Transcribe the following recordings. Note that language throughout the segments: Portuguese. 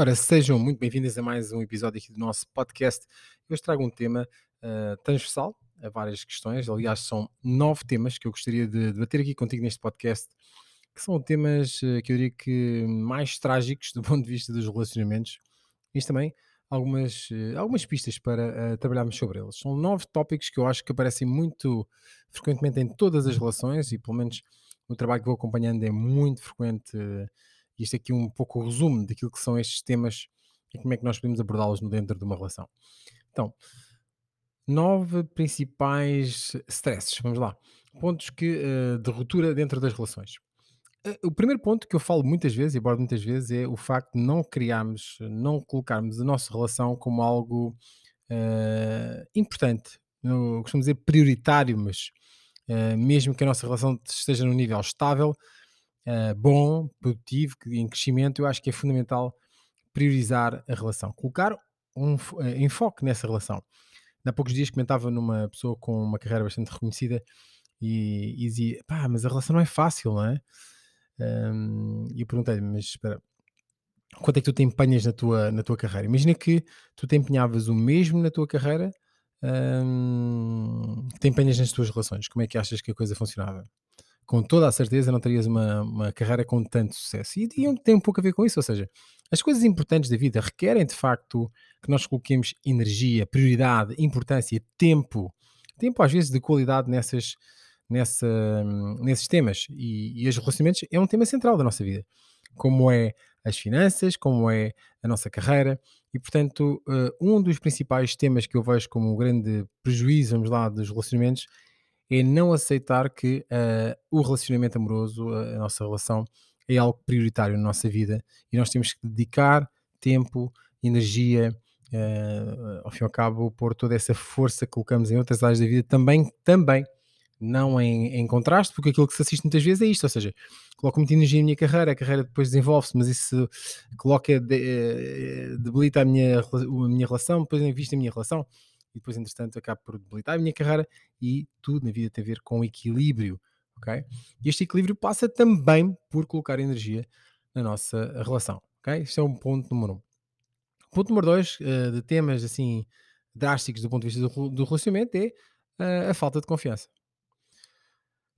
Ora, sejam muito bem-vindos a mais um episódio aqui do nosso podcast. Hoje trago um tema uh, transversal a várias questões. Aliás, são nove temas que eu gostaria de debater aqui contigo neste podcast, que são temas uh, que eu diria que mais trágicos do ponto de vista dos relacionamentos. Isto também algumas, uh, algumas pistas para trabalharmos sobre eles. São nove tópicos que eu acho que aparecem muito frequentemente em todas as relações e, pelo menos, no trabalho que vou acompanhando é muito frequente isto aqui um pouco o resumo daquilo que são estes temas e como é que nós podemos abordá-los dentro de uma relação. Então, nove principais stresses, vamos lá. Pontos que, uh, de ruptura dentro das relações. Uh, o primeiro ponto que eu falo muitas vezes, e abordo muitas vezes, é o facto de não criarmos, não colocarmos a nossa relação como algo uh, importante. Eu costumo dizer prioritário, mas mesmo que a nossa relação esteja num nível estável, uh, bom, produtivo, em crescimento, eu acho que é fundamental priorizar a relação, colocar um uh, enfoque nessa relação. Há poucos dias comentava numa pessoa com uma carreira bastante reconhecida e, e dizia: pá, mas a relação não é fácil, não é? Um, e eu perguntei-lhe: mas espera, quanto é que tu te empenhas na tua, na tua carreira? Imagina que tu te empenhavas o mesmo na tua carreira um, que te empenhas nas tuas relações. Como é que achas que a coisa funcionava? Com toda a certeza não terias uma, uma carreira com tanto sucesso. E, e tem um pouco a ver com isso, ou seja, as coisas importantes da vida requerem de facto que nós coloquemos energia, prioridade, importância, tempo, tempo às vezes de qualidade nessas, nessa, nesses temas. E, e os relacionamentos é um tema central da nossa vida, como é as finanças, como é a nossa carreira. E portanto, uh, um dos principais temas que eu vejo como um grande prejuízo, vamos lá, dos relacionamentos é não aceitar que uh, o relacionamento amoroso, a, a nossa relação, é algo prioritário na nossa vida e nós temos que dedicar tempo, energia, uh, ao fim e ao cabo, pôr toda essa força que colocamos em outras áreas da vida também, também não em, em, contraste, porque aquilo que se assiste muitas vezes é isto, ou seja, coloco muita energia na minha carreira, a carreira depois desenvolve-se, mas isso coloca, de, eh, debilita a minha, a minha relação, depois em vista a minha relação, e depois, entretanto, acabo por debilitar a minha carreira e tudo na vida tem a ver com equilíbrio, ok? E este equilíbrio passa também por colocar energia na nossa relação, ok? Este é um ponto número um. Ponto número dois, uh, de temas assim drásticos do ponto de vista do, do relacionamento, é uh, a falta de confiança.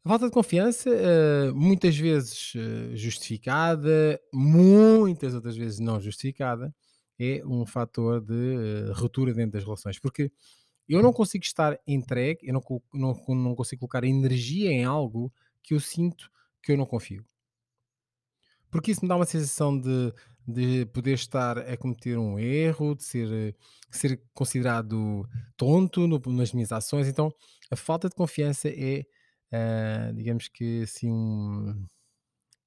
A falta de confiança, uh, muitas vezes justificada, muitas outras vezes não justificada, é um fator de uh, ruptura dentro das relações, porque eu não consigo estar entregue, eu não, não, não consigo colocar energia em algo que eu sinto que eu não confio. Porque isso me dá uma sensação de, de poder estar a cometer um erro, de ser, ser considerado tonto no, nas minhas ações. Então, a falta de confiança é, uh, digamos que assim, um,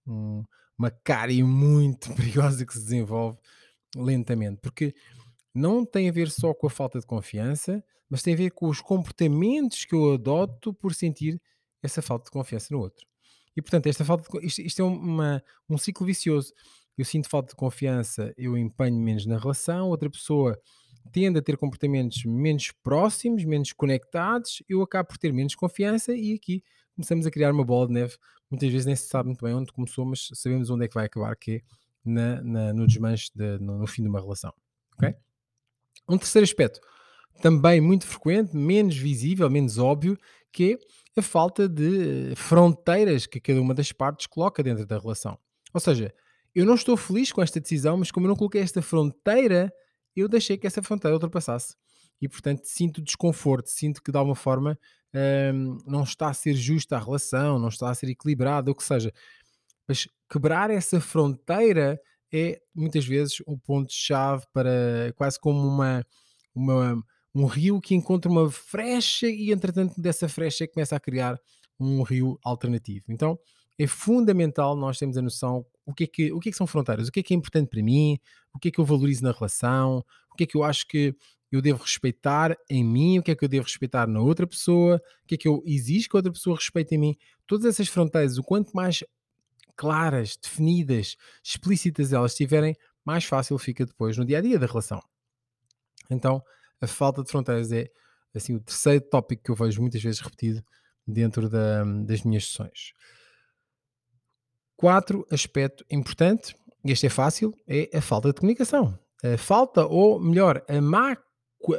um, uma cárie muito perigosa que se desenvolve lentamente, porque não tem a ver só com a falta de confiança, mas tem a ver com os comportamentos que eu adoto por sentir essa falta de confiança no outro. E portanto, esta falta de, isto, isto é uma, um ciclo vicioso. Eu sinto falta de confiança, eu empenho menos na relação, outra pessoa tende a ter comportamentos menos próximos, menos conectados, eu acabo por ter menos confiança e aqui começamos a criar uma bola de neve. Muitas vezes nem se sabe muito bem onde começou, mas sabemos onde é que vai acabar, que é na, na, no desmanche, de, no, no, fim de uma relação. Okay? Um terceiro aspecto, também muito frequente, menos visível, menos óbvio, que é a falta de fronteiras que cada uma das partes coloca dentro da relação. Ou seja, eu não estou feliz com esta decisão, mas como eu não coloquei esta fronteira, eu deixei que essa fronteira ultrapassasse. E portanto sinto desconforto, sinto que de alguma forma hum, não está a ser justa a relação, não está a ser equilibrada, ou que seja. Mas quebrar essa fronteira é muitas vezes o ponto-chave para quase como uma, uma, um rio que encontra uma frecha e entretanto dessa frecha começa a criar um rio alternativo. Então é fundamental nós termos a noção o que é que, o que, é que são fronteiras, o que é que é importante para mim, o que é que eu valorizo na relação, o que é que eu acho que eu devo respeitar em mim, o que é que eu devo respeitar na outra pessoa, o que é que eu exijo que a outra pessoa respeite em mim. Todas essas fronteiras, o quanto mais claras, definidas, explícitas elas estiverem, mais fácil fica depois no dia a dia da relação. Então, a falta de fronteiras é assim o terceiro tópico que eu vejo muitas vezes repetido dentro da, das minhas sessões. Quatro, aspecto importante, este é fácil, é a falta de comunicação. A falta, ou melhor, a má,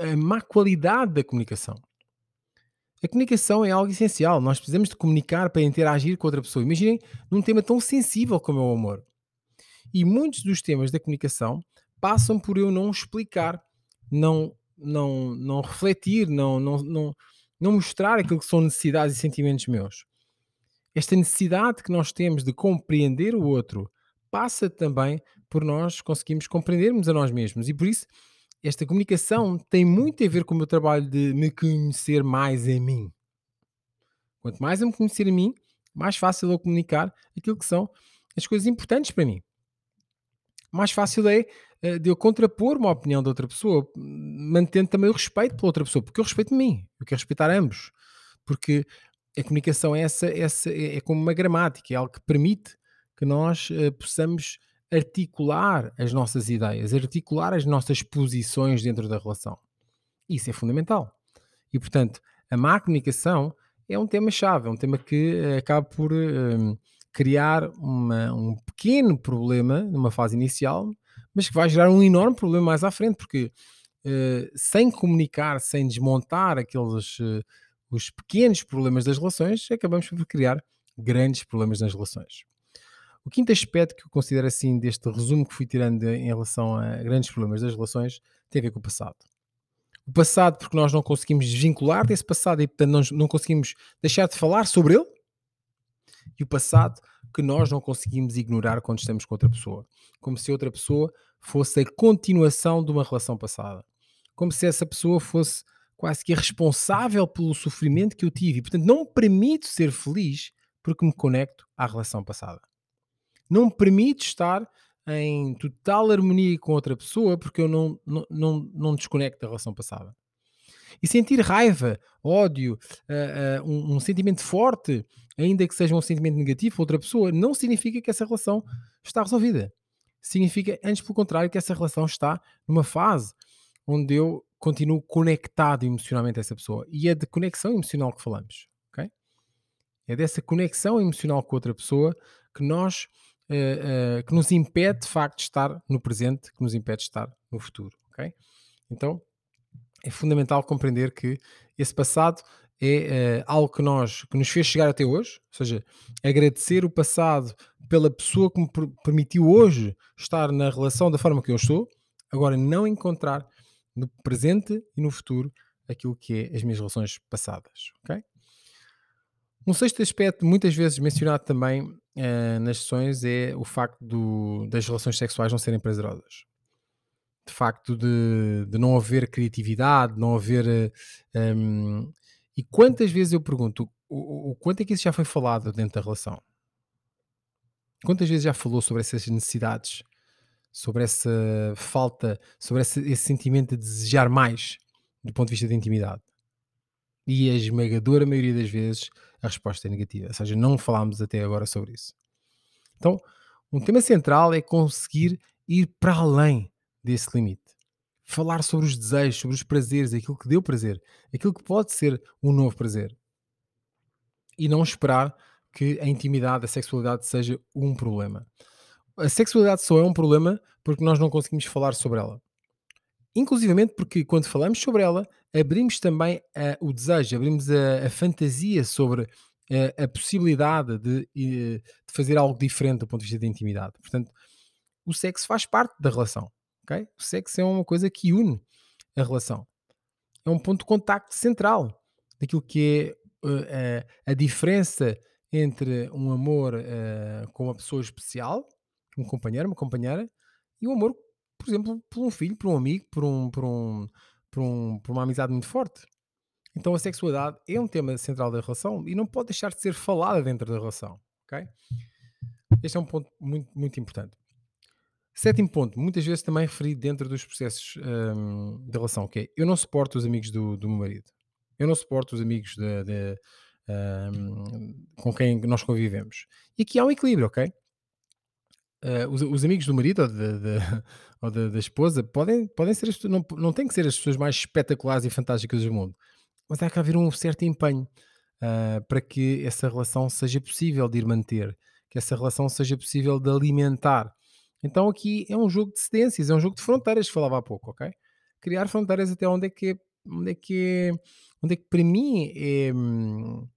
a má qualidade da comunicação. A comunicação é algo essencial. Nós precisamos de comunicar para interagir com outra pessoa. Imaginem num tema tão sensível como é o amor. E muitos dos temas da comunicação passam por eu não explicar, não, não, não refletir, não, não, não, não mostrar aquilo que são necessidades e sentimentos meus. Esta necessidade que nós temos de compreender o outro passa também por nós conseguirmos compreendermos a nós mesmos. E por isso, esta comunicação tem muito a ver com o meu trabalho de me conhecer mais a mim. Quanto mais eu me conhecer a mim, mais fácil eu comunicar aquilo que são as coisas importantes para mim. Mais fácil é uh, de eu contrapor uma opinião de outra pessoa, mantendo também o respeito pela outra pessoa, porque eu respeito mim, eu quero respeitar ambos. Porque a comunicação é, essa, essa, é, é como uma gramática, é algo que permite que nós uh, possamos articular as nossas ideias, articular as nossas posições dentro da relação. Isso é fundamental. E, portanto, a má comunicação é um tema-chave, é um tema que uh, acaba por uh, criar uma, um pequeno problema numa fase inicial, mas que vai gerar um enorme problema mais à frente, porque uh, sem comunicar, sem desmontar aqueles os pequenos problemas das relações, acabamos por criar grandes problemas nas relações. O quinto aspecto que eu considero assim deste resumo que fui tirando em relação a grandes problemas das relações tem a ver com o passado. O passado, porque nós não conseguimos desvincular desse passado e, portanto, não, não conseguimos deixar de falar sobre ele. E o passado, que nós não conseguimos ignorar quando estamos com outra pessoa. Como se outra pessoa fosse a continuação de uma relação passada. Como se essa pessoa fosse quase que responsável pelo sofrimento que eu tive. E, portanto, não me permito ser feliz porque me conecto à relação passada não me permite estar em total harmonia com outra pessoa porque eu não, não, não, não desconecto da relação passada. E sentir raiva, ódio, uh, uh, um, um, sentimento forte, ainda que seja um sentimento negativo outra pessoa, não significa que essa relação está resolvida. Significa, antes pelo contrário, que essa relação está numa fase onde eu continuo conectado emocionalmente a essa pessoa. E é de conexão emocional que falamos. Okay? É dessa conexão emocional com outra pessoa que nós uh, uh, que nos impede de facto de estar no presente, que nos impede de estar no futuro, ok? Então é fundamental compreender que esse passado é uh, algo que nós que nos fez chegar até hoje, ou seja, agradecer o passado pela pessoa que me permitiu hoje estar na relação da forma que eu estou, agora não encontrar no presente e no futuro aquilo que é as minhas relações passadas, ok? Um sexto aspecto, muitas vezes mencionado também, uh, nas sessões é o facto do, das relações sexuais não serem prazerosas. De facto, de, de não haver criatividade, não haver. Uh, eh, um, ehm, e quantas vezes eu pergunto, o, o, quanto é que isso já foi falado dentro da relação? Quantas vezes já falou sobre essas necessidades, sobre essa falta, sobre esse, esse sentimento de desejar mais do ponto de vista da intimidade? E a esmagadora maioria das vezes a resposta é negativa. Ou seja, não falámos até agora sobre isso. Então, um tema central é conseguir ir para além desse limite. Falar sobre os desejos, sobre os prazeres, aquilo que deu prazer, aquilo que pode ser um novo prazer. E não esperar que a intimidade, a sexualidade seja um problema. A sexualidade só é um problema porque nós não conseguimos falar sobre ela. Inclusivamente porque quando falamos sobre ela, abrimos também uh, o desejo, abrimos a, a fantasia sobre uh, a possibilidade de, uh, de, fazer algo diferente do ponto de vista da intimidade. Portanto, o sexo faz parte da relação. Okay? O sexo é uma coisa que une a relação. É um ponto de contacto central daquilo que é a diferença entre um amor com uma pessoa especial, um companheiro, uma companheira, e um amor por exemplo, por um filho, por um amigo, por, um, por, um, por, um, por uma amizade muito forte. Então a sexualidade é um tema central da relação e não pode deixar de ser falada dentro da relação. Este é um ponto muito, muito importante. Sétimo ponto, muitas vezes também referido dentro dos processos um, de relação, que é eu não suporto os amigos do, do meu marido. Eu não suporto os amigos de, de, um, com quem nós convivemos. E aqui há um equilíbrio, ok? Uh, os, os, amigos do marido ou, de, de, ou da esposa podem, podem ser as, não, não têm que ser as pessoas mais espetaculares e fantásticas do mundo, mas há que haver um certo empenho uh, para que essa relação seja possível de ir manter, que essa relação seja possível de alimentar Então aqui é um jogo de cedências, é um jogo de fronteiras, falava há pouco, ok? Criar fronteiras até onde é que é, onde é que é, onde é que para mim é, hum,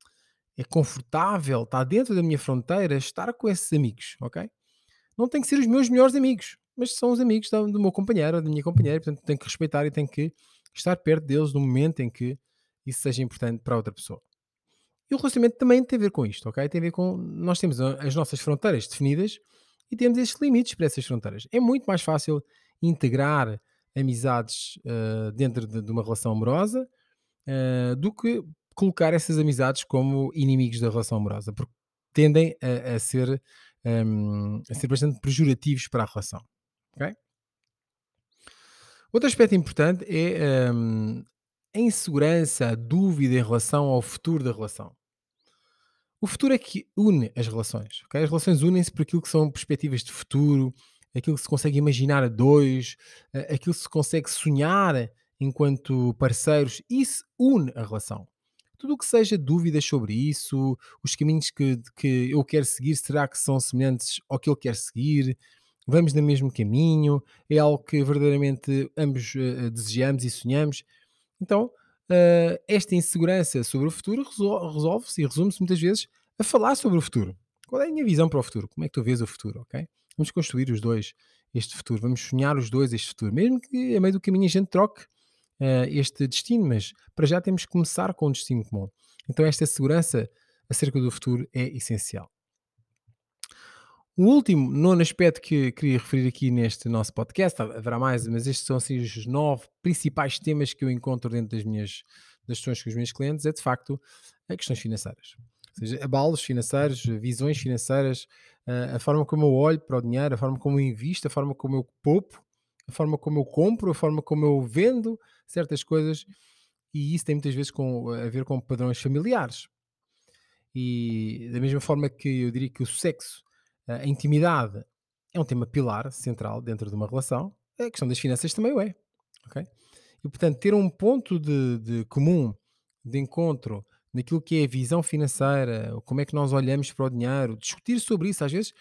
é confortável, está dentro da minha fronteira, estar com esses amigos, ok? Não tem que ser os meus melhores amigos, mas são os amigos do, do meu companheiro, da minha companheira, portanto tenho que respeitar e tenho que estar perto deles no momento em que isso seja importante para outra pessoa. E o relacionamento também tem a ver com isto, ok? Tem a ver com. Nós temos as nossas fronteiras definidas e temos estes limites para essas fronteiras. É muito mais fácil integrar amizades uh, dentro de, de, uma relação amorosa uh, do que colocar essas amizades como inimigos da relação amorosa, porque tendem a, a ser, um, a ser bastante pejorativos para a relação. Okay? Outro aspecto importante é um, a insegurança, a dúvida em relação ao futuro da relação. O futuro é que une as relações. Okay? As relações unem-se por aquilo que são perspectivas de futuro, aquilo que se consegue imaginar a dois, aquilo que se consegue sonhar enquanto parceiros. Isso une a relação. Tudo o que seja dúvidas sobre isso, os caminhos que, que eu quero seguir, será que são semelhantes ao que ele quer seguir? Vamos no mesmo caminho? É algo que verdadeiramente ambos uh, desejamos e sonhamos? Então, uh, esta insegurança sobre o futuro resolve-se e resume-se muitas vezes a falar sobre o futuro. Qual é a minha visão para o futuro? Como é que tu vês o futuro, ok? Vamos construir os dois este futuro, vamos sonhar os dois este futuro, mesmo que a meio do caminho a gente troque uh, este destino, mas para já temos que começar com um destino comum. Então esta segurança acerca do futuro é essencial. O último, nono aspecto que queria referir aqui neste nosso podcast, haverá mais, mas estes são assim os nove principais temas que eu encontro dentro das minhas das sessões com os meus clientes, é de facto as questões financeiras. Ou seja, abalos financeiros, visões financeiras, a forma como eu olho para o dinheiro, a forma como eu invisto, a forma como eu poupo, a forma como eu compro, a forma como eu vendo certas coisas, e isso tem muitas vezes com, a ver com padrões familiares. E da mesma forma que eu diria que o sexo a intimidade é um tema pilar, central dentro de uma relação. A questão das finanças também o é. Okay? E, portanto, ter um ponto de, de comum, de encontro, naquilo que é a visão financeira, como é que nós olhamos para o dinheiro, discutir sobre isso, às vezes,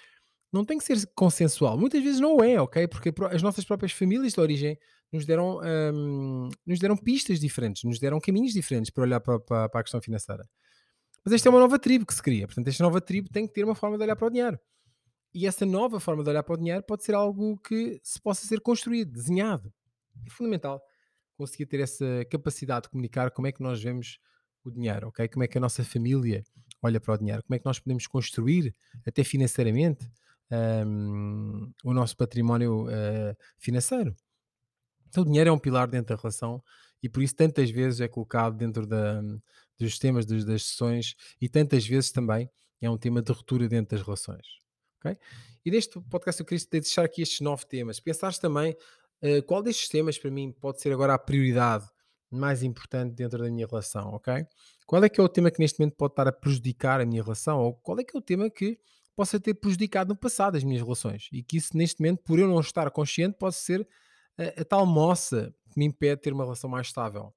não tem que ser consensual. Muitas vezes não é, ok? Porque as nossas próprias famílias de origem nos deram, hum, nos deram pistas diferentes, nos deram caminhos diferentes para olhar para, para, para a questão financeira. Mas esta é uma nova tribo que se cria. Portanto, esta nova tribo tem que ter uma forma de olhar para o dinheiro. E essa nova forma de olhar para o dinheiro pode ser algo que se possa ser construído, desenhado. É fundamental conseguir ter essa capacidade de comunicar como é que nós vemos o dinheiro, ok? Como é que a nossa família olha para o dinheiro, como é que nós podemos construir, até financeiramente, um, o nosso património uh, financeiro. Então, o dinheiro é um pilar dentro da relação e por isso tantas vezes é colocado dentro da, dos temas das, das sessões e tantas vezes também é um tema de ruptura dentro das relações. Okay? E neste podcast eu queria deixar aqui estes nove temas. Pensares também uh, qual destes temas para mim pode ser agora a prioridade mais importante dentro da minha relação, ok? Qual é que é o tema que neste momento pode estar a prejudicar a minha relação? Ou qual é que é o tema que possa ter prejudicado no passado as minhas relações? E que isso neste momento, por eu não estar consciente, pode ser a, tal moça que me impede de ter uma relação mais estável.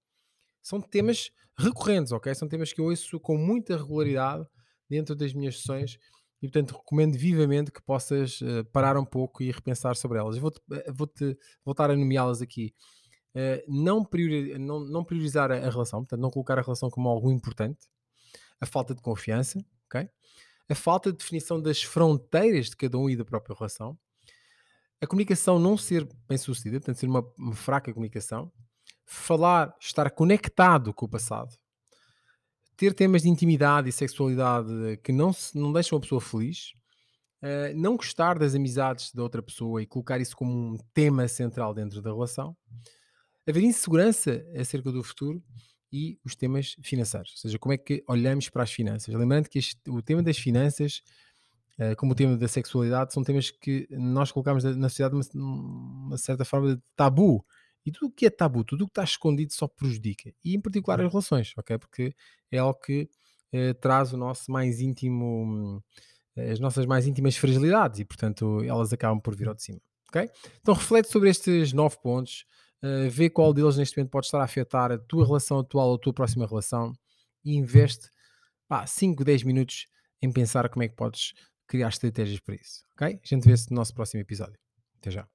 São temas recorrentes, ok? São temas que eu ouço com muita regularidade dentro das minhas sessões e portanto recomendo vivamente que possas uh, parar um pouco e repensar sobre elas. Vou-te eh, vou voltar a nomeá-las aqui. Uh, não, priori não, não, priorizar a, a, relação, portanto, não colocar a relação como algo importante, a falta de confiança, okay? a falta de definição das fronteiras de cada um e da própria relação, a comunicação não ser bem sucedida, portanto, ser uma, uma fraca comunicação, falar, estar conectado com o passado, ter temas de intimidade e sexualidade que não, se, não deixam a pessoa feliz, uh, não gostar das amizades da outra pessoa e colocar isso como um tema central dentro da relação, haver insegurança acerca do futuro e os temas financeiros, ou seja, como é que olhamos para as finanças. Lembrando que este, o tema das finanças, como o tema da sexualidade, são temas que nós colocamos na sociedade uma, uma certa forma de tabu e tudo o que é tabu, tudo o que está escondido só prejudica. E em particular as relações, ok? Porque é algo que eh, traz o nosso mais íntimo, as nossas mais íntimas fragilidades e, portanto, elas acabam por vir ao de cima, ok? Então reflete sobre estes nove pontos, uh, vê qual deles neste momento pode estar a afetar a tua relação atual ou a tua próxima relação e investe 5, 10 minutos em pensar como é que podes criar estratégias para isso, ok? A gente vê-se no nosso próximo episódio. Até já.